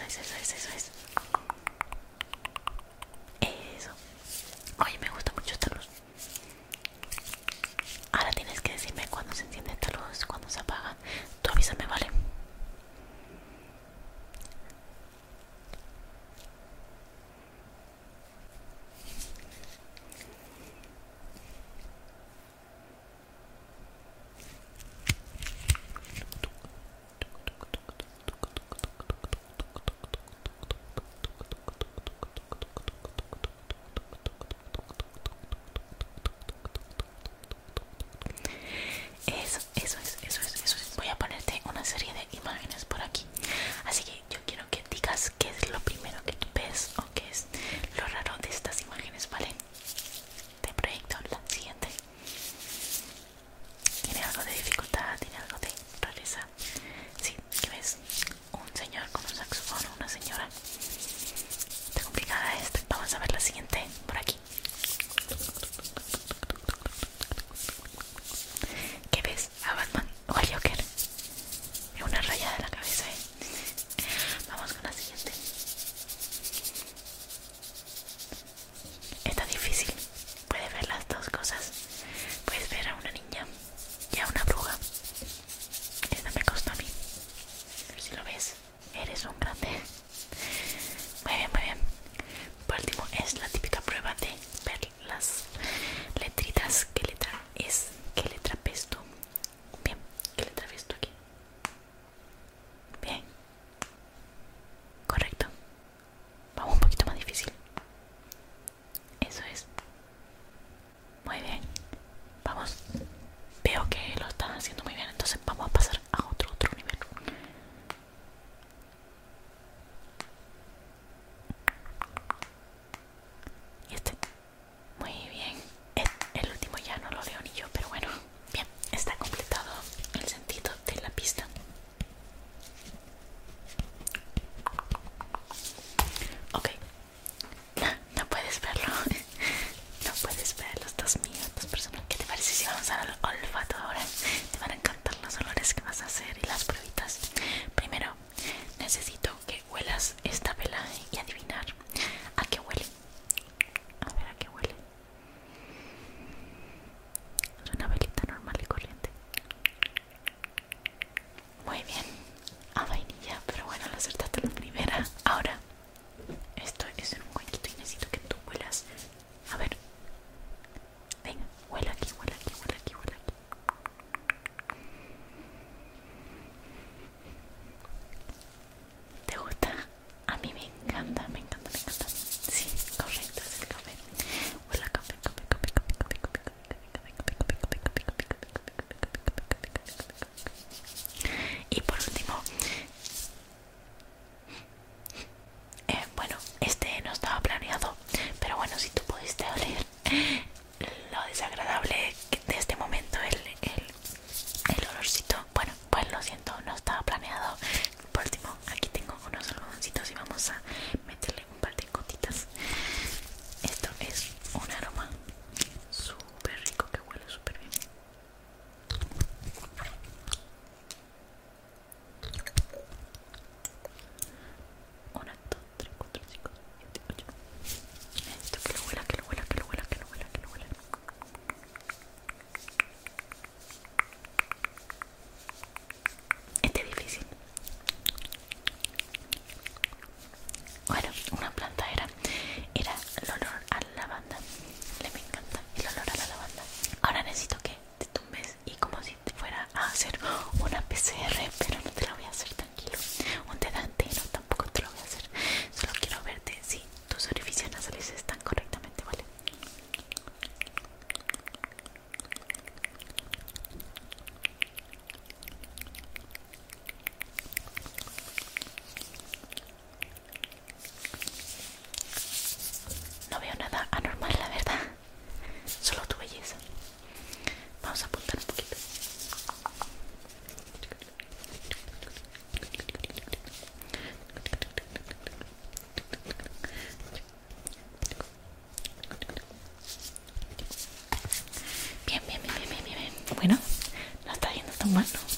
nice, nice, nice, nice, nice. tu mano.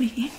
Muy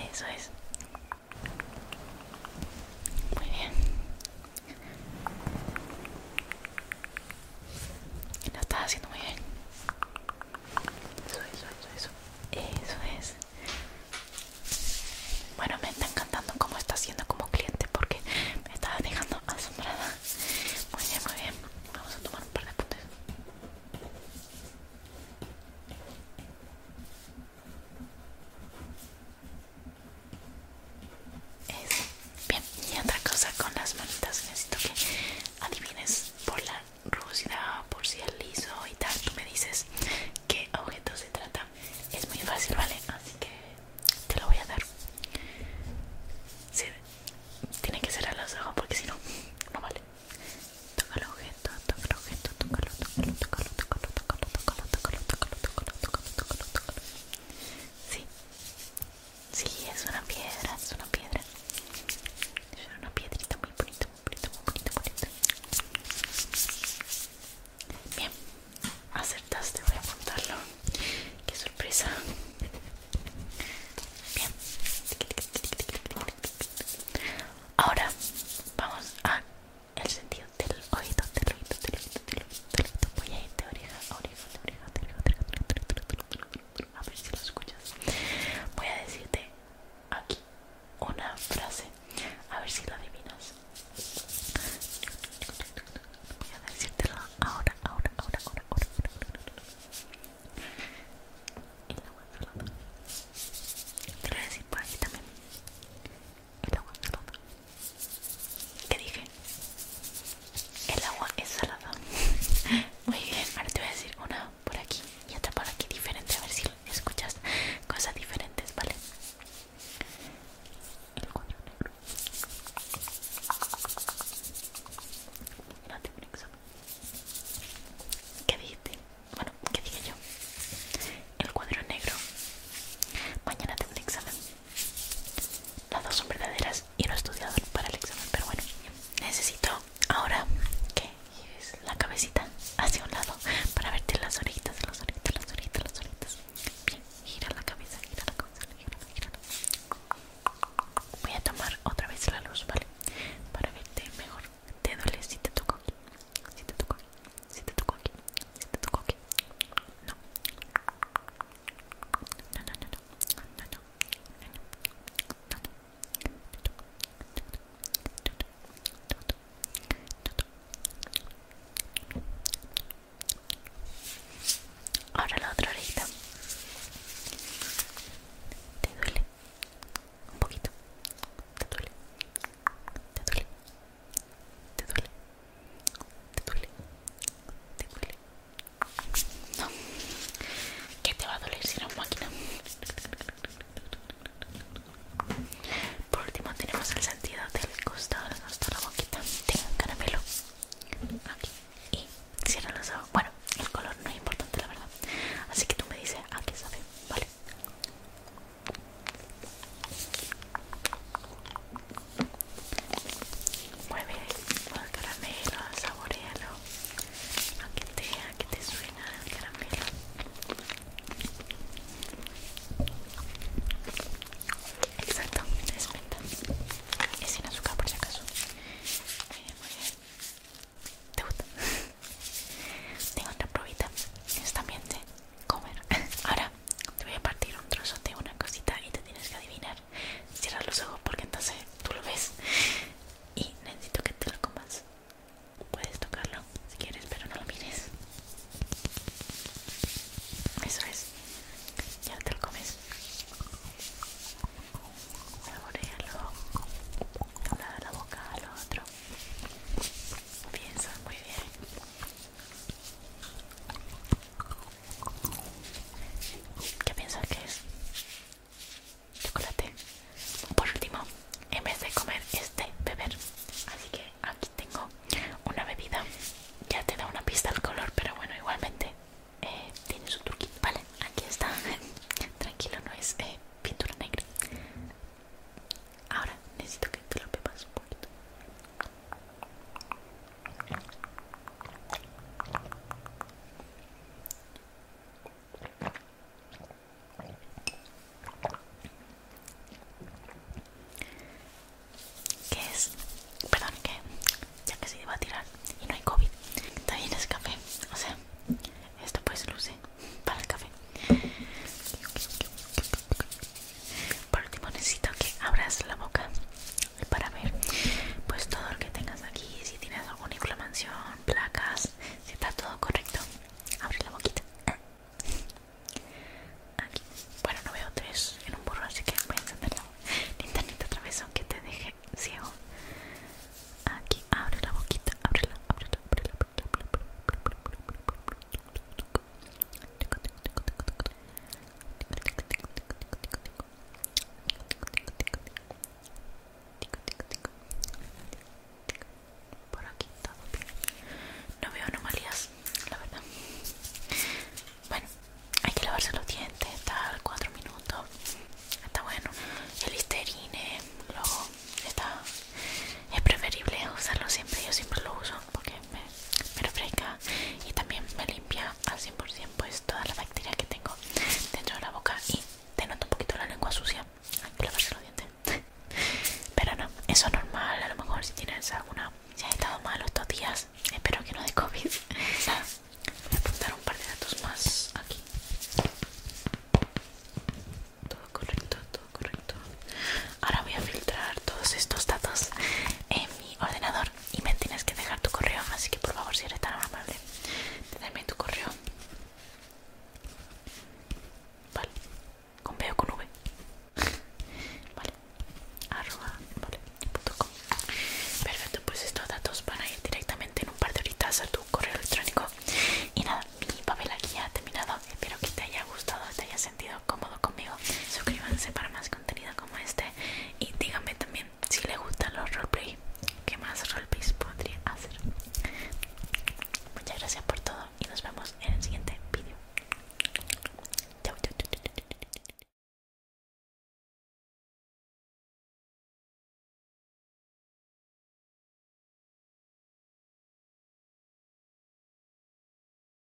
anyways.